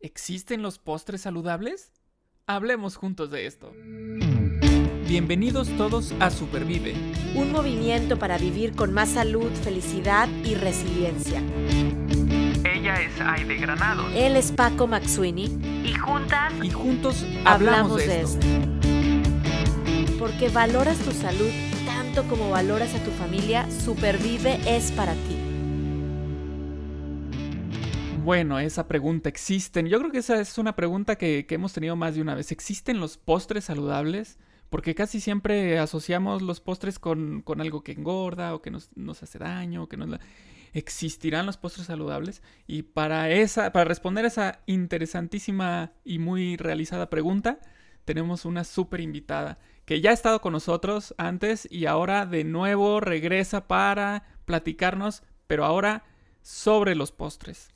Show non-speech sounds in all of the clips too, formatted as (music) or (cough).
¿Existen los postres saludables? Hablemos juntos de esto. Bienvenidos todos a Supervive. Un movimiento para vivir con más salud, felicidad y resiliencia. Ella es Aide Granado. Él es Paco Maxuini. Y juntas. Y juntos hablamos, de, esto. Porque valoras tu salud tanto como valoras a tu familia, Supervive es para ti. Bueno, esa pregunta, ¿existen? Yo creo que esa es una pregunta que, que hemos tenido más de una vez. ¿Existen los postres saludables? Porque casi siempre asociamos los postres con, con algo que engorda o que nos, hace daño, que. ¿Existirán los postres saludables? Y para, esa, para responder esa interesantísima y muy realizada pregunta, tenemos una súper invitada que ya ha estado con nosotros antes y ahora de nuevo regresa para platicarnos, pero ahora sobre los postres.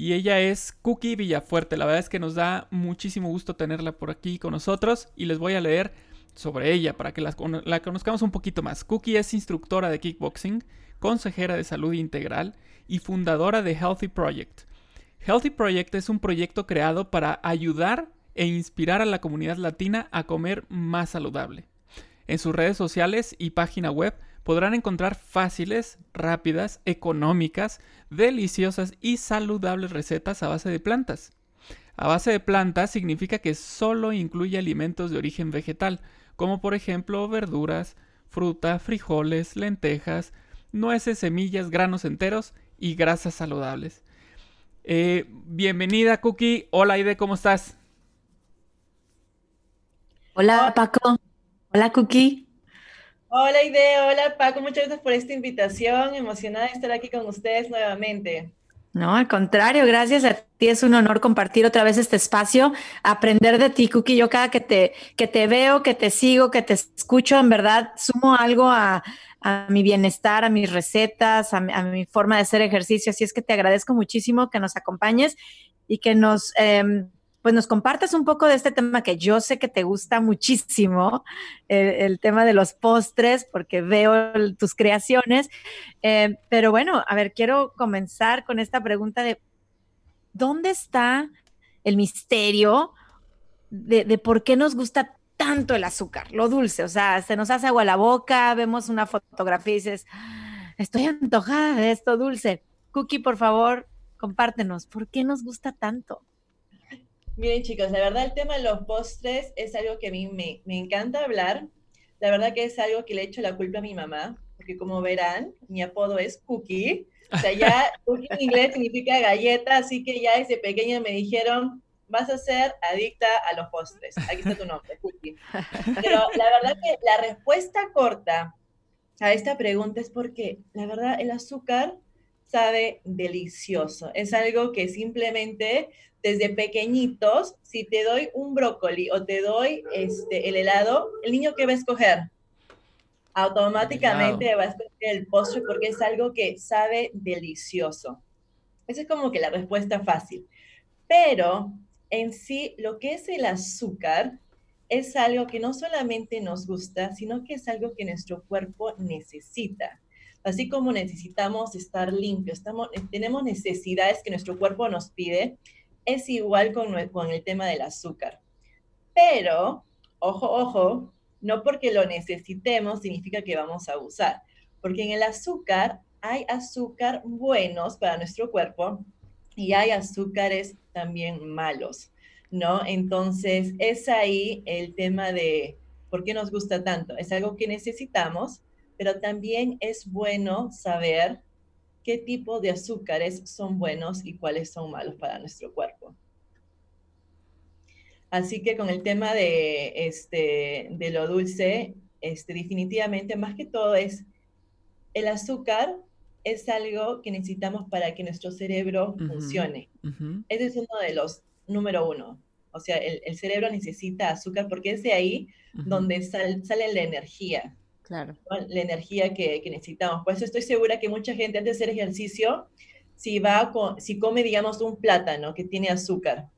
Y ella es Cookie Villafuerte. La verdad es que nos da muchísimo gusto tenerla por aquí con nosotros y les voy a leer sobre ella para que la, conozcamos un poquito más. Cookie es instructora de kickboxing, consejera de salud integral y fundadora de Healthy Project. Healthy Project es un proyecto creado para ayudar e inspirar a la comunidad latina a comer más saludable. En sus redes sociales y página web podrán encontrar fáciles, rápidas, económicas, deliciosas y saludables recetas a base de plantas. A base de plantas significa que solo incluye alimentos de origen vegetal, como por ejemplo verduras, fruta, frijoles, lentejas, nueces, semillas, granos enteros y grasas saludables. Eh, bienvenida Cookie, hola Aide, ¿cómo estás? Hola Paco, hola Cookie. Hola Ide, hola Paco, muchas gracias por esta invitación, emocionada de estar aquí con ustedes nuevamente. No, al contrario, gracias a ti. Es un honor compartir otra vez este espacio, aprender de ti, Cookie. Yo cada que te, que te veo, que te sigo, que te escucho, en verdad sumo algo a, mi bienestar, a mis recetas, a mi, forma de hacer ejercicio. Así es que te agradezco muchísimo que nos acompañes y que nos, em, pues nos compartas un poco de este tema que yo sé que te gusta muchísimo, el, tema de los postres, porque veo tus creaciones. Eh, pero bueno, a ver, quiero comenzar con esta pregunta de, ¿dónde está el misterio de, de por qué nos gusta tanto el azúcar, lo dulce? O sea, se nos hace agua la boca, vemos una fotografía y dices, estoy antojada de esto dulce. Cookie, por favor, compártenos, ¿por qué nos gusta tanto? Miren chicos, la verdad el tema de los postres es algo que a mí me, encanta hablar. La verdad que es algo que le echo la culpa a mi mamá, porque como verán, mi apodo es Cookie. O sea, ya (laughs) cookie en inglés significa galleta, así que ya desde pequeña me dijeron, vas a ser adicta a los postres. Aquí está tu nombre, Cookie. Pero la verdad que la respuesta corta a esta pregunta es porque, la verdad, el azúcar sabe delicioso. Es algo que simplemente desde pequeñitos, si te doy un brócoli o te doy este, el helado, el niño que va a escoger automáticamente va a escoger el postre porque es algo que sabe delicioso. Esa es como que la respuesta fácil. Pero en sí, lo que es el azúcar es algo que no solamente nos gusta, sino que es algo que nuestro cuerpo necesita. Así como necesitamos estar limpios, tenemos necesidades que nuestro cuerpo nos pide, es igual con, con el tema del azúcar. Pero, ojo, ojo, no porque lo necesitemos significa que vamos a abusar, porque en el azúcar hay azúcar buenos para nuestro cuerpo y hay azúcares también malos, ¿no? Entonces, es ahí el tema de por qué nos gusta tanto. Es algo que necesitamos, pero también es bueno saber qué tipo de azúcares son buenos y cuáles son malos para nuestro cuerpo. Así que con el tema de, este, de lo dulce, este, definitivamente, más que todo es el azúcar es algo que necesitamos para que nuestro cerebro funcione. Ese es uno de los número uno. O sea, el, cerebro necesita azúcar porque es de ahí donde sale la energía. Claro. La energía que, necesitamos. Por eso estoy segura que mucha gente antes de hacer ejercicio, si, va si come, digamos, un plátano que tiene azúcar,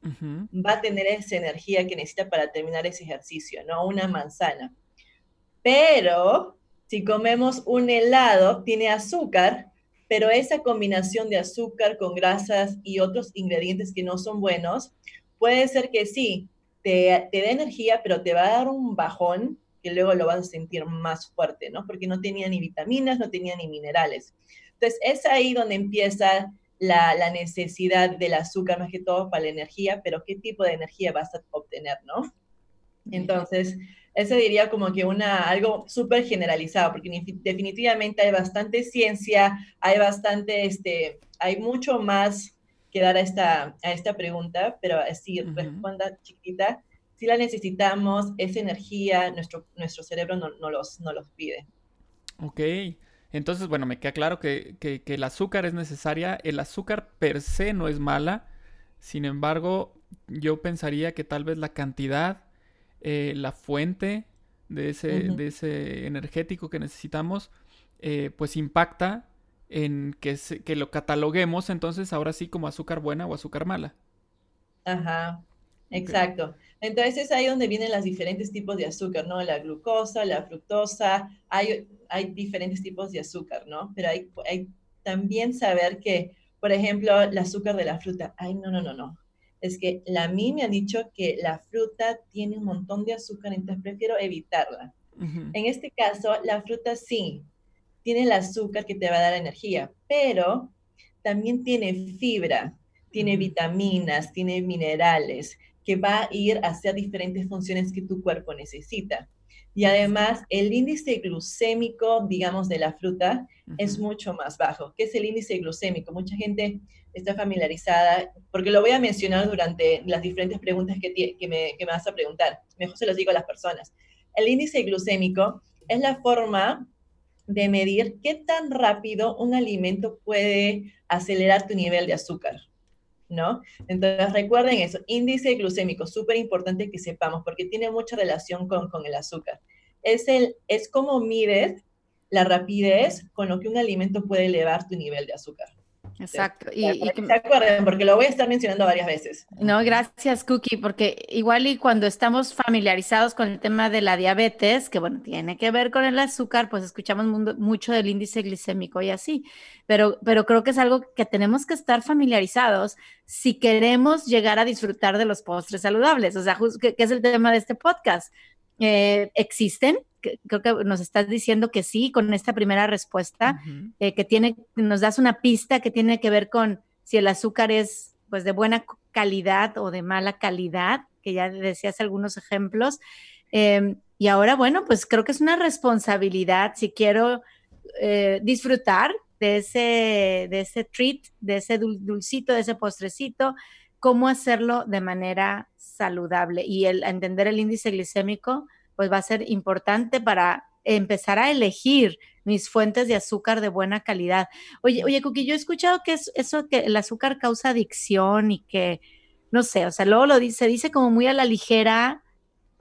va a tener esa energía que necesita para terminar ese ejercicio, ¿no? Una manzana. Pero si comemos un helado, tiene azúcar, pero esa combinación de azúcar con grasas y otros ingredientes que no son buenos, puede ser que sí, te, te dé energía, pero te va a dar un bajón que luego lo vas a sentir más fuerte, ¿no? Porque no tenía ni vitaminas, no tenía ni minerales. Entonces, es ahí donde empieza la, la, necesidad del azúcar, más que todo para la energía, pero qué tipo de energía vas a obtener, ¿no? Entonces, ese diría como que una, algo súper generalizado, porque definitivamente hay bastante ciencia, hay bastante, este, hay mucho más que dar a esta, a esta pregunta, pero así responda chiquita, si la necesitamos, esa energía, nuestro, nuestro cerebro no, no, los, no los pide. Ok, entonces, bueno, me queda claro que, que, que el azúcar es necesaria, el azúcar per se no es mala, sin embargo, yo pensaría que tal vez la cantidad eh, la fuente de ese, de ese energético que necesitamos, eh, pues impacta en que, que lo cataloguemos entonces ahora sí como azúcar buena o azúcar mala. Ajá, exacto. Entonces es ahí donde vienen los diferentes tipos de azúcar, ¿no? La glucosa, la fructosa, hay, hay diferentes tipos de azúcar, ¿no? Pero hay, hay también saber que, por ejemplo, el azúcar de la fruta, ay, no, no, no, no, es que la, a mí me han dicho que la fruta tiene un montón de azúcar, entonces prefiero evitarla. En este caso, la fruta sí, tiene el azúcar que te va a dar energía, pero también tiene fibra, tiene vitaminas, tiene minerales, que va a ir hacia diferentes funciones que tu cuerpo necesita. Y además, el índice glucémico, digamos, de la fruta es mucho más bajo. ¿Qué es el índice glucémico? Mucha gente está familiarizada, porque lo voy a mencionar durante las diferentes preguntas que, que, me, que me vas a preguntar. Mejor se los digo a las personas. El índice glucémico es la forma de medir qué tan rápido un alimento puede acelerar tu nivel de azúcar, ¿no? Entonces recuerden eso, índice glucémico, súper importante que sepamos porque tiene mucha relación con, con el azúcar. Es, el, es como mides la rapidez con lo que un alimento puede elevar tu nivel de azúcar. Exacto. Y, que se acuerden, porque lo voy a estar mencionando varias veces. No, gracias, Cookie, porque igual y cuando estamos familiarizados con el tema de la diabetes, que bueno, tiene que ver con el azúcar, pues escuchamos mucho del índice glicémico y así, pero, pero creo que es algo que tenemos que estar familiarizados si queremos llegar a disfrutar de los postres saludables, o sea, que, es el tema de este podcast. Eh, existen, creo que nos estás diciendo que sí con esta primera respuesta, eh, que tiene, nos das una pista que tiene que ver con si el azúcar es pues de buena calidad o de mala calidad, que ya decías algunos ejemplos. Em, y ahora, bueno, pues creo que es una responsabilidad si quiero eh, disfrutar de ese, de ese treat, de ese dulcito, de ese postrecito, cómo hacerlo de manera saludable y el entender el índice glicémico pues va a ser importante para empezar a elegir mis fuentes de azúcar de buena calidad. Oye, oye, Cookie, yo he escuchado que es eso que el azúcar causa adicción y que, no sé, o sea, luego lo dice, dice como muy a la ligera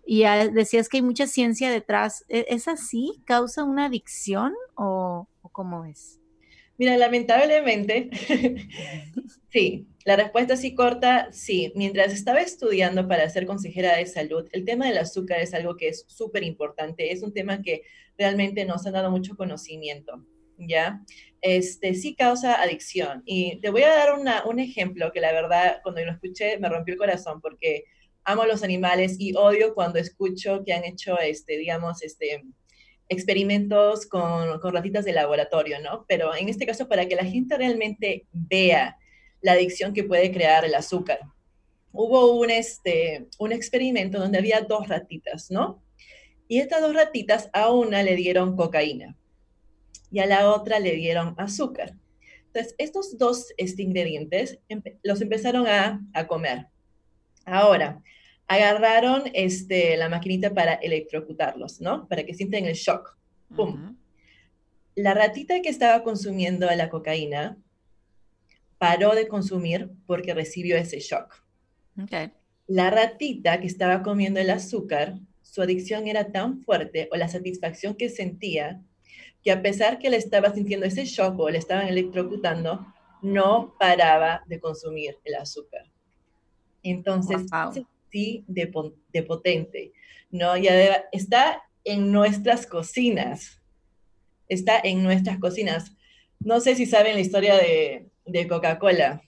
y decías que hay mucha ciencia detrás. ¿E-, ¿Es así? ¿Causa una adicción o, o cómo es? Mira, lamentablemente, (laughs) sí, la respuesta así corta, sí. Mientras estaba estudiando para ser consejera de salud, el tema del azúcar es algo que es súper importante, es un tema que realmente nos han dado mucho conocimiento, ¿ya? Este, sí causa adicción. Y te voy a dar una, un ejemplo que la verdad, cuando lo escuché, me rompió el corazón porque amo los animales y odio cuando escucho que han hecho, este, digamos, este, experimentos con, con, ratitas de laboratorio, ¿no? Pero en este caso, para que la gente realmente vea la adicción que puede crear el azúcar. Hubo un, este, un experimento donde había dos ratitas, ¿no? Y estas dos ratitas a una le dieron cocaína y a la otra le dieron azúcar. Entonces, estos dos este, ingredientes los empezaron a, a comer. Ahora, agarraron este, la maquinita para electrocutarlos, ¿no? Para que sientan el shock. ¡Pum! La ratita que estaba consumiendo la cocaína paró de consumir porque recibió ese shock. La ratita que estaba comiendo el azúcar, su adicción era tan fuerte o la satisfacción que sentía que a pesar que le estaba sintiendo ese shock o le estaban electrocutando, no paraba de consumir el azúcar. Entonces, sí de, potente, ¿no? Ya está en nuestras cocinas, está en nuestras cocinas. no sé si saben la historia de, de Coca-Cola,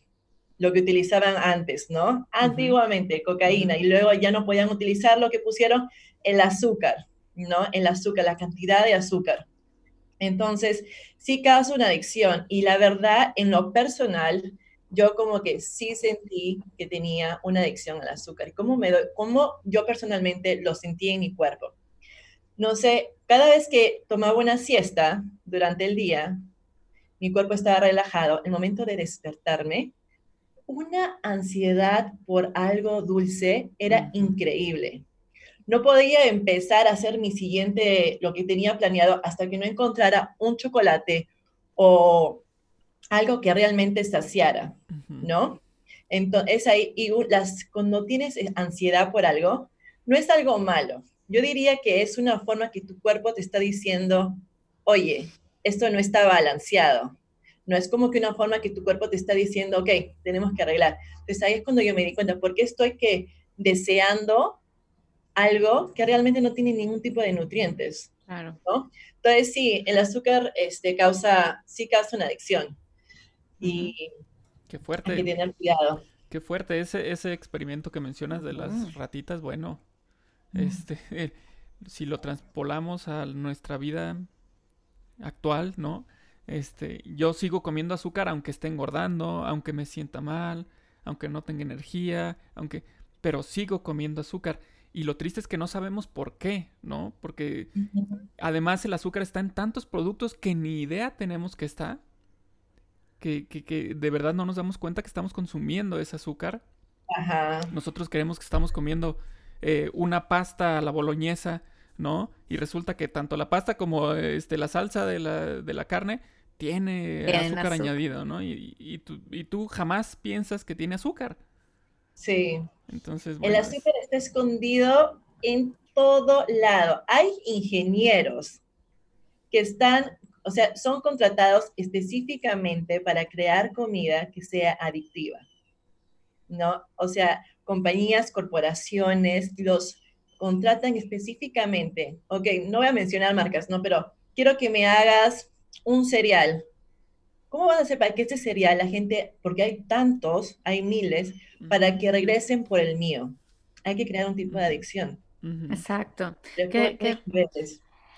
lo que utilizaban antes, ¿no? Antiguamente, cocaína, y luego ya no podían utilizar lo que pusieron el azúcar, ¿no? El azúcar, la cantidad de azúcar. Entonces, sí causa una adicción y la verdad, en lo personal, yo como que sí sentí que tenía una adicción al azúcar. ¿Y cómo, me cómo yo personalmente lo sentí en mi cuerpo? No sé, cada vez que tomaba una siesta durante el día, mi cuerpo estaba relajado. El momento de despertarme, una ansiedad por algo dulce era increíble. No podía empezar a hacer mi siguiente, lo que tenía planeado, hasta que no encontrara un chocolate o algo que realmente saciara, ¿no? Entonces, ahí, y las, cuando tienes ansiedad por algo, no es algo malo. Yo diría que es una forma que tu cuerpo te está diciendo, oye, esto no está balanceado. No es como que una forma que tu cuerpo te está diciendo, ok, tenemos que arreglar. Entonces ahí es cuando yo me di cuenta, ¿por qué estoy que deseando algo que realmente no tiene ningún tipo de nutrientes? Claro. Entonces sí, el azúcar este, causa, sí causa una adicción. Y Qué fuerte. hay que tener cuidado. Qué fuerte ese, ese experimento que mencionas de las ratitas, bueno, este, (laughs) si lo transpolamos a nuestra vida actual, ¿no? Este, yo sigo comiendo azúcar aunque esté engordando, aunque me sienta mal, aunque no tenga energía, aunque, pero sigo comiendo azúcar. Y lo triste es que no sabemos por qué, ¿no? Porque además el azúcar está en tantos productos que ni idea tenemos que está que, de verdad no nos damos cuenta que estamos consumiendo ese azúcar. Ajá. Nosotros creemos que estamos comiendo eh, una pasta a la boloñesa, ¿no? Y resulta que tanto la pasta como este, la salsa de la, de la carne tiene azúcar, añadido, ¿no? Y, y, tú, y, tú, jamás piensas que tiene azúcar. Sí. Entonces, El azúcar está escondido en todo lado. Hay ingenieros que están o sea, son contratados específicamente para crear comida que sea adictiva, ¿no? O sea, compañías, corporaciones, los contratan específicamente, ok, no voy a mencionar marcas, ¿no? Pero quiero que me hagas un cereal. ¿Cómo vas a hacer para que este cereal la gente, porque hay tantos, hay miles, para que regresen por el mío? Hay que crear un tipo de adicción. Exacto. ¿Qué, qué,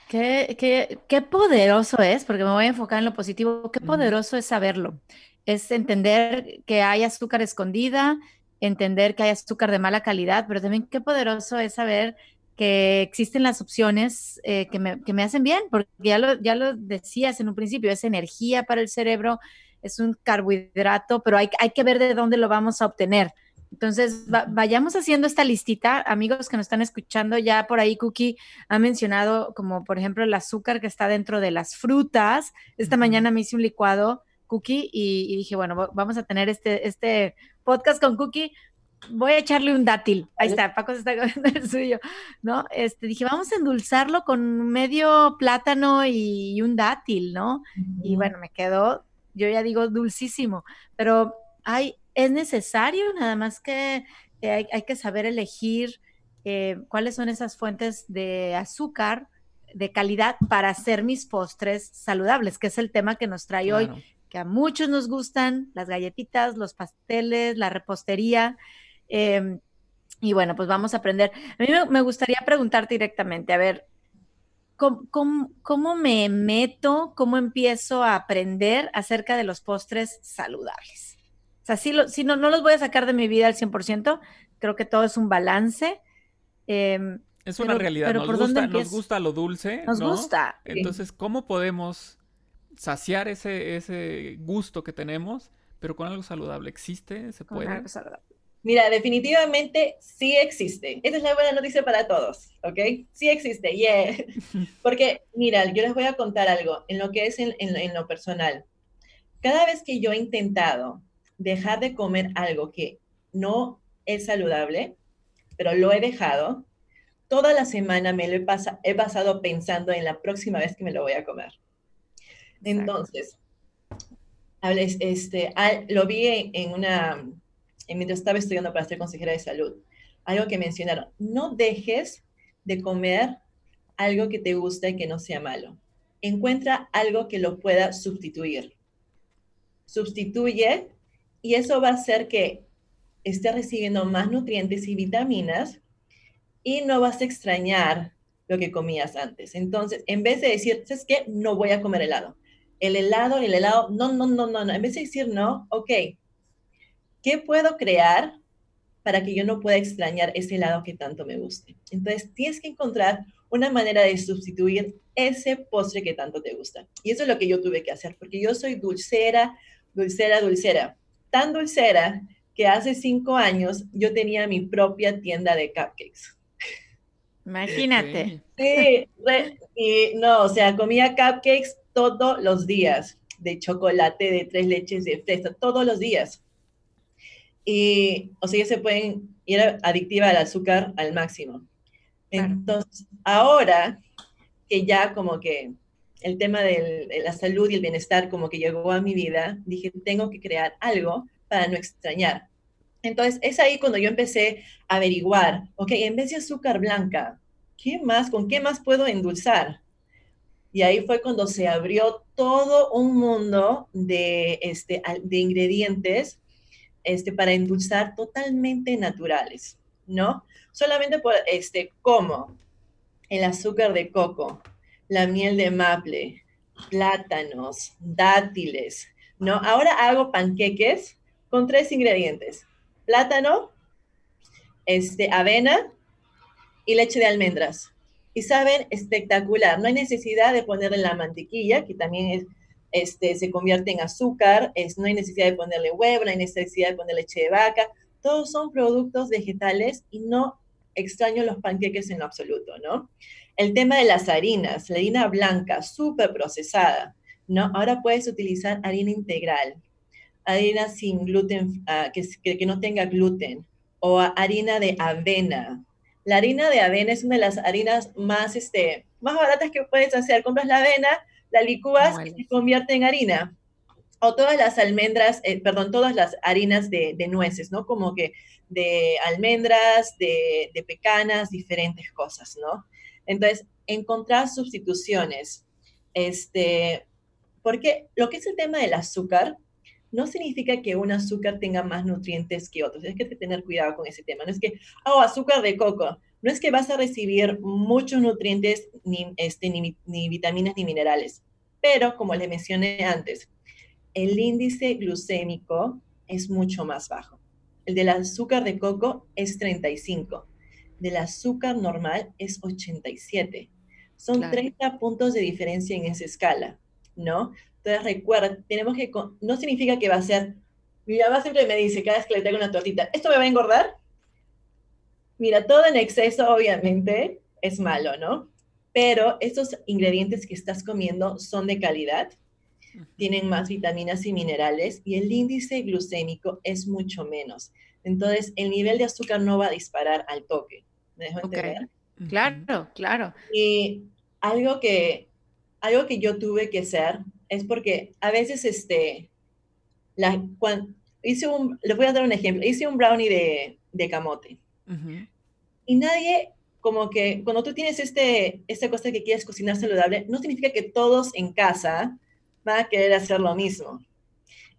Qué, qué, qué, poderoso es, porque me voy a enfocar en lo positivo, qué poderoso es saberlo. Es entender que hay azúcar escondida, entender que hay azúcar de mala calidad, pero también qué poderoso es saber que existen las opciones eh, que, me, que, me, hacen bien, porque ya lo, ya lo decías en un principio, es energía para el cerebro, es un carbohidrato, pero hay, hay que ver de dónde lo vamos a obtener. Entonces, vayamos haciendo esta listita. Amigos que nos están escuchando, ya por ahí Cookie ha mencionado como, por ejemplo, el azúcar que está dentro de las frutas. Esta mañana me hice un licuado, Cookie, y, dije, bueno, vamos a tener este, este podcast con Cookie. Voy a echarle un dátil. Ahí está, Paco se está comiendo (laughs) el suyo, ¿no? Este, dije, vamos a endulzarlo con medio plátano y, un dátil, ¿no? Y bueno, me quedó, yo ya digo, dulcísimo, pero hay es necesario, nada más que hay, que saber elegir eh, cuáles son esas fuentes de azúcar de calidad para hacer mis postres saludables, que es el tema que nos trae hoy, que a muchos nos gustan, las galletitas, los pasteles, la repostería. Em, y bueno, pues vamos a aprender. A mí me, gustaría preguntarte directamente, a ver, ¿cómo, me meto, cómo empiezo a aprender acerca de los postres saludables? O sea, sí, no, no los voy a sacar de mi vida al 100%, creo que todo es un balance. Em, es una realidad, nos, gusta, nos gusta lo dulce. Nos gusta. Entonces, ¿cómo podemos saciar ese, ese gusto que tenemos, pero con algo saludable? ¿Existe? ¿Se puede? Mira, definitivamente sí existe. Esa es la buena noticia para todos, ¿ok? Sí existe, yeah. (laughs) Porque, mira, yo les voy a contar algo en lo que es en, en lo personal. Cada vez que yo he intentado dejar de comer algo que no es saludable, pero lo he dejado, toda la semana me lo he, pasado pensando en la próxima vez que me lo voy a comer. Entonces, este, lo vi en, una, mientras estaba estudiando para ser consejera de salud, algo que mencionaron, no dejes de comer algo que te guste y que no sea malo. Encuentra algo que lo pueda sustituir. sustituye y eso va a hacer que esté recibiendo más nutrientes y vitaminas y no vas a extrañar lo que comías antes. Entonces, en vez de decir, ¿sabes qué? No voy a comer helado. El helado, el helado, no, no, no, no, no. En vez de decir no, ok, ¿qué puedo crear para que yo no pueda extrañar ese helado que tanto me guste? Entonces, tienes que encontrar una manera de sustituir ese postre que tanto te gusta. Y eso es lo que yo tuve que hacer, porque yo soy dulcera, dulcera, dulcera. Tan dulcera que hace cinco años yo tenía mi propia tienda de cupcakes. Imagínate. Sí, y no, o sea, comía cupcakes todos los días, de chocolate, de tres leches, de fresa, todos los días. Y, o sea, ya se pueden, ir adictiva al azúcar al máximo. Entonces, ahora que ya como que el tema de la salud y el bienestar como que llegó a mi vida, dije, tengo que crear algo para no extrañar. Entonces, es ahí cuando yo empecé a averiguar, ok, en vez de azúcar blanca, ¿qué más, con qué más puedo endulzar? Y ahí fue cuando se abrió todo un mundo de, este, de ingredientes este, para endulzar totalmente naturales, ¿no? Solamente por, este, como el azúcar de coco, la miel de maple, plátanos, dátiles, ¿no? Ahora hago panqueques con tres ingredientes, plátano, este, avena y leche de almendras. Y saben, espectacular. No hay necesidad de ponerle la mantequilla, que también es, este, se convierte en azúcar. Es, no hay necesidad de ponerle huevo, no hay necesidad de ponerle leche de vaca. Todos son productos vegetales y no extraño los panqueques en lo absoluto, ¿no? El tema de las harinas, la harina blanca, súper procesada, ¿no? Ahora puedes utilizar harina integral, harina sin gluten, ah, que, que, no tenga gluten, o harina de avena. La harina de avena es una de las harinas más, este, más baratas que puedes hacer. Compras la avena, la licúas y se convierte en harina. O todas las almendras, eh, perdón, todas las harinas de, de, nueces, ¿no? Como que de almendras, de, de pecanas, diferentes cosas, ¿no? Entonces, encontrar sustituciones. Este, porque lo que es el tema del azúcar, no significa que un azúcar tenga más nutrientes que otros. Hay que tener cuidado con ese tema. No es que, oh, azúcar de coco. No es que vas a recibir muchos nutrientes, ni, este, ni, ni vitaminas, ni minerales. Pero, como les mencioné antes, el índice glucémico es mucho más bajo. El del azúcar de coco es 35. Del azúcar normal es 87. Son 30 puntos de diferencia en esa escala, ¿no? Entonces recuerda, tenemos que, no significa que va a ser, mi mamá siempre me dice cada vez que le traigo una tortita, ¿esto me va a engordar? Mira, todo en exceso obviamente es malo, ¿no? Pero estos ingredientes que estás comiendo son de calidad, tienen más vitaminas y minerales y el índice glucémico es mucho menos. Entonces, el nivel de azúcar no va a disparar al toque. ¿Me dejo entender? Claro, claro. Y algo que, algo que yo tuve que hacer es porque a veces, este, la, cuando, hice un, les voy a dar un ejemplo, hice un brownie de, de camote. Y nadie, como que cuando tú tienes este, esta cosa que quieres cocinar saludable, no significa que todos en casa van a querer hacer lo mismo.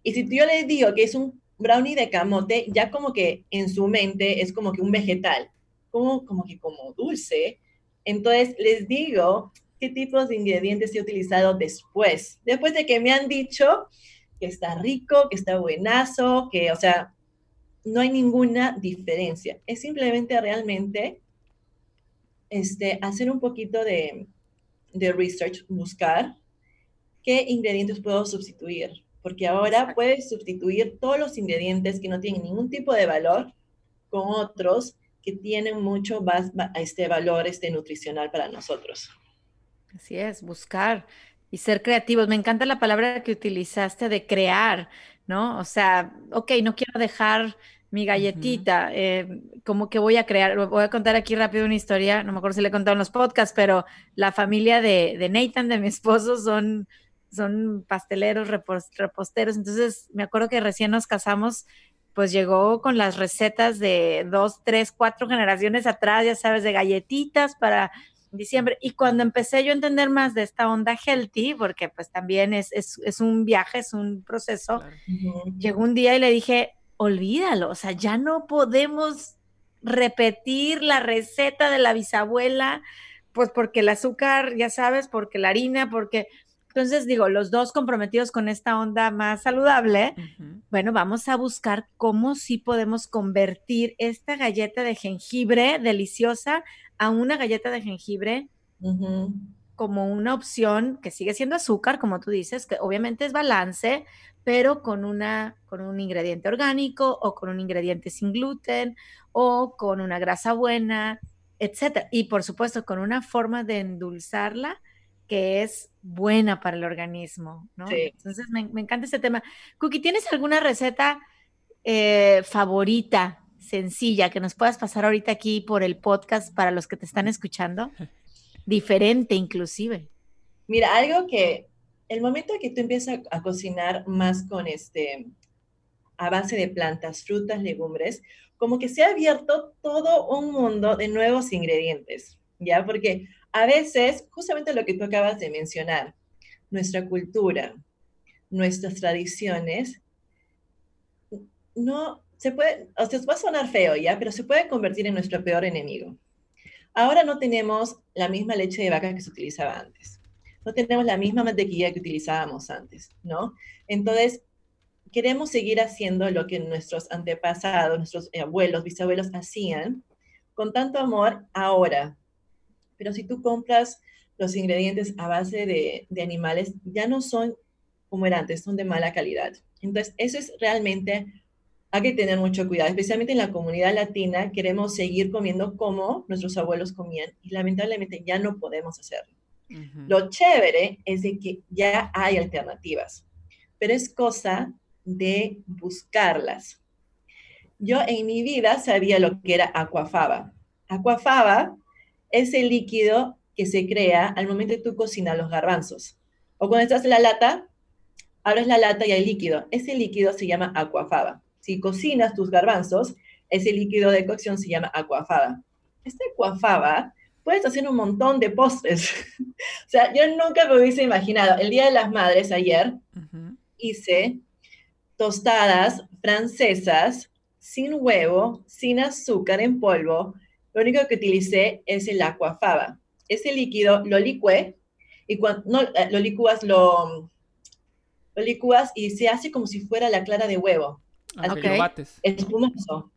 Y si yo les digo que es un brownie de camote, ya como que en su mente es como que un vegetal, como, como que como dulce. Entonces les digo qué tipos de ingredientes he utilizado después, después de que me han dicho que está rico, que está buenazo, que, o sea, no hay ninguna diferencia. Es simplemente realmente este, hacer un poquito de, de research, buscar qué ingredientes puedo sustituir, porque ahora puedes sustituir todos los ingredientes que no tienen ningún tipo de valor con otros que tienen mucho más, este valor este, nutricional para nosotros. Así es, buscar y ser creativos. Me encanta la palabra que utilizaste de crear, ¿no? O sea, ok, no quiero dejar mi galletita, eh, como que voy a crear, voy a contar aquí rápido una historia, no me acuerdo si le he contado en los podcasts, pero la familia de, de Nathan, de mi esposo, son, son pasteleros, reposteros, entonces me acuerdo que recién nos casamos, pues llegó con las recetas de dos, tres, cuatro generaciones atrás, ya sabes, de galletitas para diciembre. Y cuando empecé yo a entender más de esta onda healthy, porque pues también es, es, un viaje, es un proceso, llegó un día y le dije, olvídalo, o sea, ya no podemos repetir la receta de la bisabuela, pues porque el azúcar, ya sabes, porque la harina, porque... Entonces digo, los dos comprometidos con esta onda más saludable, bueno, vamos a buscar cómo sí podemos convertir esta galleta de jengibre deliciosa a una galleta de jengibre como una opción que sigue siendo azúcar, como tú dices, que obviamente es balance, pero con, una, con un ingrediente orgánico o con un ingrediente sin gluten o con una grasa buena, etcétera. Y por supuesto, con una forma de endulzarla que es buena para el organismo, ¿no? Entonces, me, encanta ese tema. Cookie, ¿tienes alguna receta eh, favorita, sencilla, que nos puedas pasar ahorita aquí por el podcast para los que te están escuchando? (laughs) Diferente, inclusive. Mira, algo que el momento que tú empiezas a, a cocinar más con este, a base de plantas, frutas, legumbres, como que se ha abierto todo un mundo de nuevos ingredientes, ¿ya? Porque a veces, justamente lo que tú acabas de mencionar, nuestra cultura, nuestras tradiciones, no se puede, o sea, va a sonar feo ya, pero se puede convertir en nuestro peor enemigo. Ahora no tenemos la misma leche de vaca que se utilizaba antes. No tenemos la misma mantequilla que utilizábamos antes, ¿no? Entonces, queremos seguir haciendo lo que nuestros antepasados, nuestros abuelos, bisabuelos hacían con tanto amor ahora. Pero si tú compras los ingredientes a base de, animales, ya no son como eran antes, son de mala calidad. Entonces, eso es realmente, hay que tener mucho cuidado, especialmente en la comunidad latina, queremos seguir comiendo como nuestros abuelos comían y lamentablemente ya no podemos hacerlo. Lo chévere es de que ya hay alternativas, pero es cosa de buscarlas. Yo en mi vida sabía lo que era aquafaba. Aquafaba es el líquido que se crea al momento de tú cocinar los garbanzos. O cuando estás en la lata, abres la lata y hay líquido. Ese líquido se llama aquafaba. Si cocinas tus garbanzos, ese líquido de cocción se llama aquafaba. Esta aquafaba puedes hacer un montón de postres. (laughs) o sea, yo nunca me hubiese imaginado. El Día de las Madres ayer hice tostadas francesas sin huevo, sin azúcar en polvo. Lo único que utilicé es el aquafaba. Ese líquido lo licué y cuando no, eh, lo licúas, lo, lo licúas y se hace como si fuera la clara de huevo. Ah, okay. Espumoso.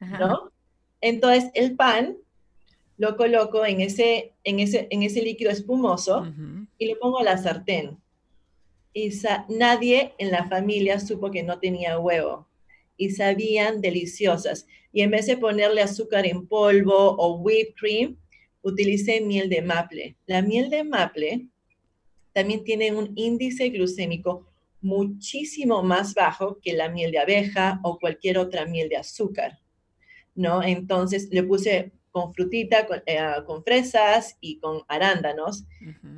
¿No? Entonces el pan lo coloco en ese, en ese, en ese líquido espumoso y lo pongo a la sartén y nadie en la familia supo que no tenía huevo y sabían deliciosas. Y en vez de ponerle azúcar en polvo o whipped cream, utilicé miel de maple. La miel de maple también tiene un índice glucémico muchísimo más bajo que la miel de abeja o cualquier otra miel de azúcar, ¿no? Entonces le puse con frutita, eh, con, fresas y con arándanos.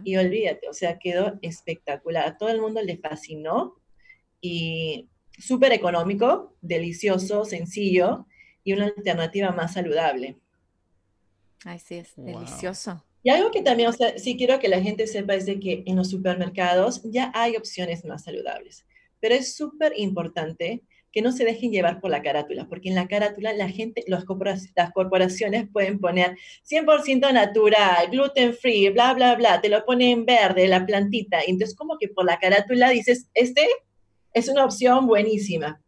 Y olvídate, o sea, quedó espectacular. A todo el mundo le fascinó y súper económico, delicioso, sencillo y una alternativa más saludable. Ay, sí, es delicioso. Y algo que también, o sea, sí quiero que la gente sepa es de que en los supermercados ya hay opciones más saludables, pero es súper importante que no se dejen llevar por la carátula, porque en la carátula la gente, las corporaciones pueden poner 100% natural, gluten free, bla, bla, bla, te lo ponen verde, la plantita, entonces como que por la carátula dices, este es una opción buenísima,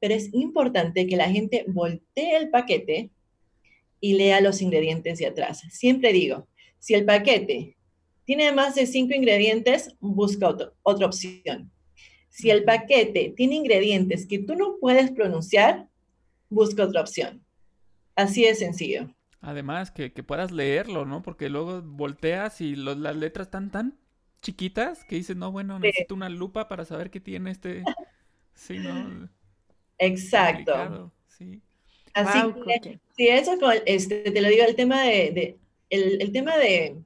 pero es importante que la gente voltee el paquete y lea los ingredientes de atrás. Siempre digo, si el paquete tiene más de cinco ingredientes, busca otra opción. Si el paquete tiene ingredientes que tú no puedes pronunciar, busca otra opción. Así de sencillo. Además, que, puedas leerlo, ¿no? Porque luego volteas y las letras están tan chiquitas que dices, no, bueno, necesito una lupa para saber qué tiene este. (laughs) Sí, ¿no? Exacto. Sí. Así que, sí, eso este, te lo digo, el tema de, el, tema de,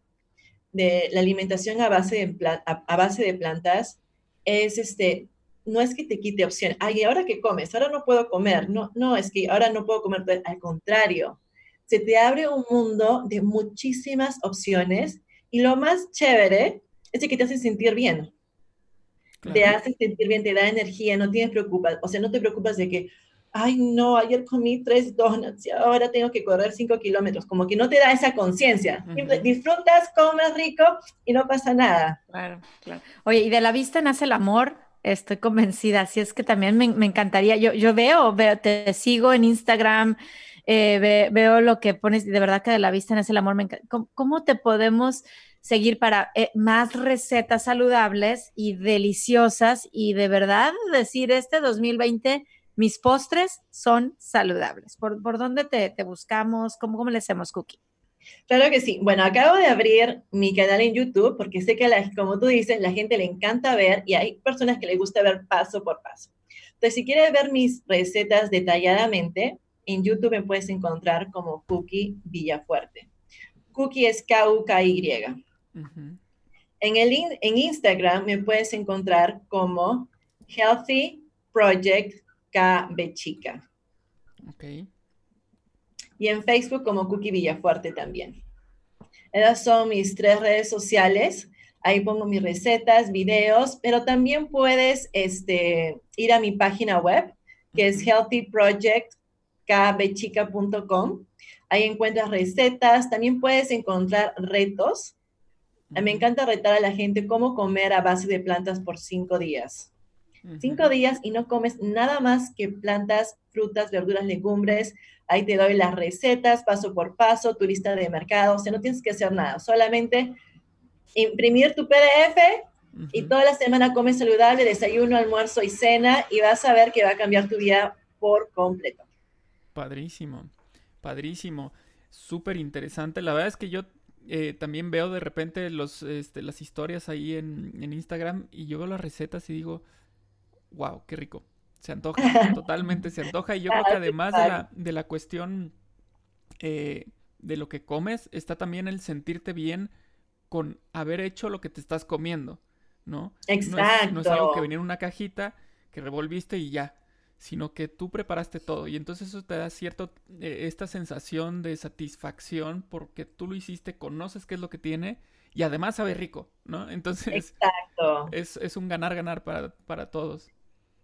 la alimentación a base de, a base de plantas es este, no es que te quite opción, ay, ¿ahora qué comes? Ahora no puedo comer, no, no, es que ahora no puedo comer, al contrario, se te abre un mundo de muchísimas opciones y lo más chévere es que te hace sentir bien. Te hace sentir bien, te da energía, no tienes preocupas, o sea, no te preocupas de que, ay, no, ayer comí tres donuts y ahora tengo que correr cinco kilómetros. Como que no te da esa conciencia. Disfrutas, comes rico y no pasa nada. Claro, claro. Oye, y de la vista nace el amor. Estoy convencida. Así es que también me, encantaría. Yo, yo veo, veo, te sigo en Instagram, eh, veo lo que pones. De verdad que de la vista nace el amor. Me ¿Cómo, te podemos seguir para eh, más recetas saludables y deliciosas y de verdad decir este 2020 mis postres son saludables. ¿Por, dónde te, buscamos? ¿Cómo, ¿Cómo le hacemos, Cookie? Claro que sí. Bueno, acabo de abrir mi canal en YouTube porque sé que, como tú dices, la gente le encanta ver y hay personas que les gusta ver paso por paso. Entonces, si quieres ver mis recetas detalladamente, en YouTube me puedes encontrar como Cookie Villafuerte. Cookie es K-U-K-Y. en, el, en Instagram me puedes encontrar como Healthy Project KB Chica. Ok. Y en Facebook como Cookie Villafuerte también. Esas son mis tres redes sociales. Ahí pongo mis recetas, videos, pero también puedes este, ir a mi página web, que es healthyprojectkbchica.com. Ahí encuentras recetas, también puedes encontrar retos. Me encanta retar a la gente cómo comer a base de plantas por cinco días cinco días y no comes nada más que plantas, frutas, verduras, legumbres. Ahí te doy las recetas paso por paso, tu lista de mercado, o sea, no tienes que hacer nada, solamente imprimir tu PDF y toda la semana comes saludable, desayuno, almuerzo y cena y vas a ver que va a cambiar tu vida por completo. Padrísimo, padrísimo, súper interesante. La verdad es que yo eh, también veo de repente los, este, las historias ahí en, en Instagram y yo veo las recetas y digo, wow, qué rico. Se antoja, (laughs) totalmente se antoja. Y yo creo que además de la, de la cuestión eh, de lo que comes, está también el sentirte bien con haber hecho lo que te estás comiendo, ¿no? Exacto. No es, algo que venía en una cajita que revolviste y ya, sino que tú preparaste todo. Y entonces eso te da cierto, eh, esta sensación de satisfacción porque tú lo hiciste, conoces qué es lo que tiene y además sabe rico, ¿no? Entonces, Exacto. Es, es un ganar-ganar para, para todos.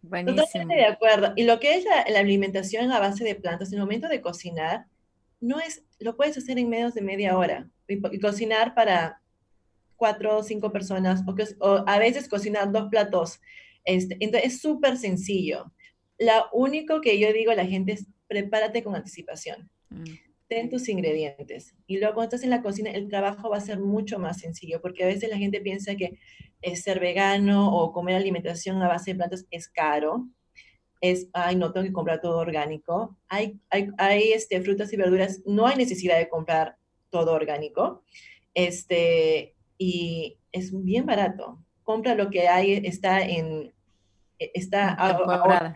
Buenísimo. Totalmente de acuerdo. Y lo que es la, alimentación a base de plantas, en el momento de cocinar, no es, lo puedes hacer en menos de media hora. Y, cocinar para cuatro o cinco personas, o, a veces cocinar dos platos. Este, entonces es súper sencillo. Lo único que yo digo a la gente es prepárate con anticipación. Mm ten tus ingredientes. Y luego cuando estás en la cocina, el trabajo va a ser mucho más sencillo, porque a veces la gente piensa que ser vegano o comer alimentación a base de plantas es caro. Es, ay, no tengo que comprar todo orgánico. Hay, hay, hay este, frutas y verduras, no hay necesidad de comprar todo orgánico. Este, y es bien barato. Compra lo que hay, está en, está ahora.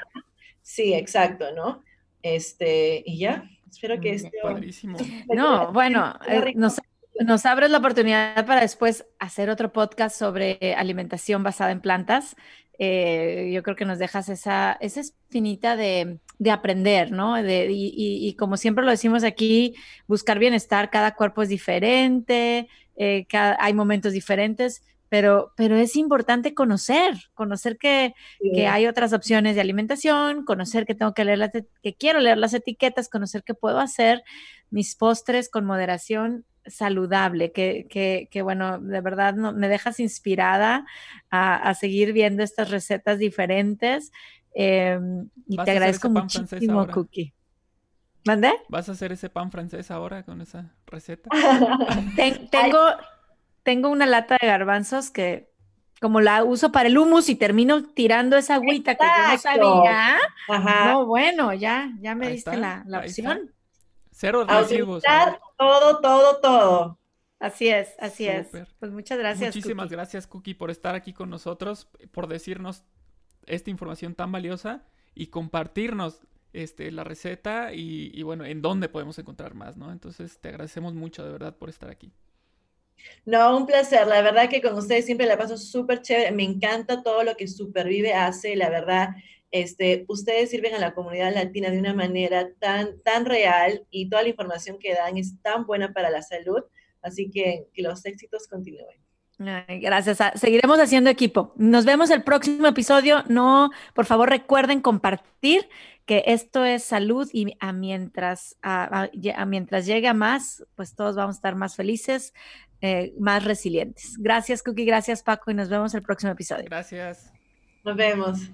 Sí, exacto, ¿no? Este, y ya, Espero que esté Padrísimo. (laughs) (laughs) No, bueno, eh, nos, nos abres la oportunidad para después hacer otro podcast sobre alimentación basada en plantas. Eh, yo creo que nos dejas esa, esa espinita de, de aprender, ¿no? De, y, y, como siempre lo decimos aquí, buscar bienestar, cada cuerpo es diferente, eh, cada, hay momentos diferentes pero, pero es importante conocer, conocer que, hay otras opciones de alimentación, conocer que tengo que leer las, que quiero leer las etiquetas, conocer que puedo hacer mis postres con moderación saludable, que, que, que bueno, de verdad no, me dejas inspirada a, seguir viendo estas recetas diferentes. Em, y te agradezco muchísimo, Cookie. ¿Mandé? ¿Vas a hacer ese pan francés ahora con esa receta? (laughs) tengo, tengo una lata de garbanzos que como la uso para el humus y termino tirando esa agüita que yo no sabía. No, bueno, ya, ya me diste la, opción. Cero residuos. Todo, todo, todo. Así es, así es. Pues muchas gracias. Muchísimas gracias, Cookie, por estar aquí con nosotros, por decirnos esta información tan valiosa y compartirnos este, la receta y, y bueno, en dónde podemos encontrar más, ¿no? Entonces, te agradecemos mucho, de verdad, por estar aquí. No, un placer. La verdad que con ustedes siempre la paso súper chévere. Me encanta todo lo que Supervive hace. La verdad, este, ustedes sirven a la comunidad latina de una manera tan, tan real y toda la información que dan es tan buena para la salud. Así que que los éxitos continúen. gracias. Seguiremos haciendo equipo. Nos vemos el próximo episodio. No, por favor, recuerden compartir que esto es salud y mientras, mientras llegue más, pues todos vamos a estar más felices, eh, más resilientes. Gracias, Cookie. Gracias, Paco. Y nos vemos el próximo episodio. Gracias. Nos vemos.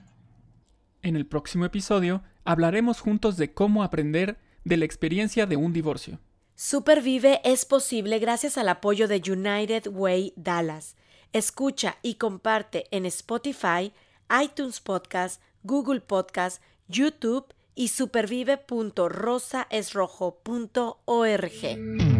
En el próximo episodio hablaremos juntos de cómo aprender de la experiencia de un divorcio. Supervive es posible gracias al apoyo de United Way Dallas. Escucha y comparte en Spotify, iTunes Podcast, Google Podcast, YouTube y supervive.rosaesrojo.org.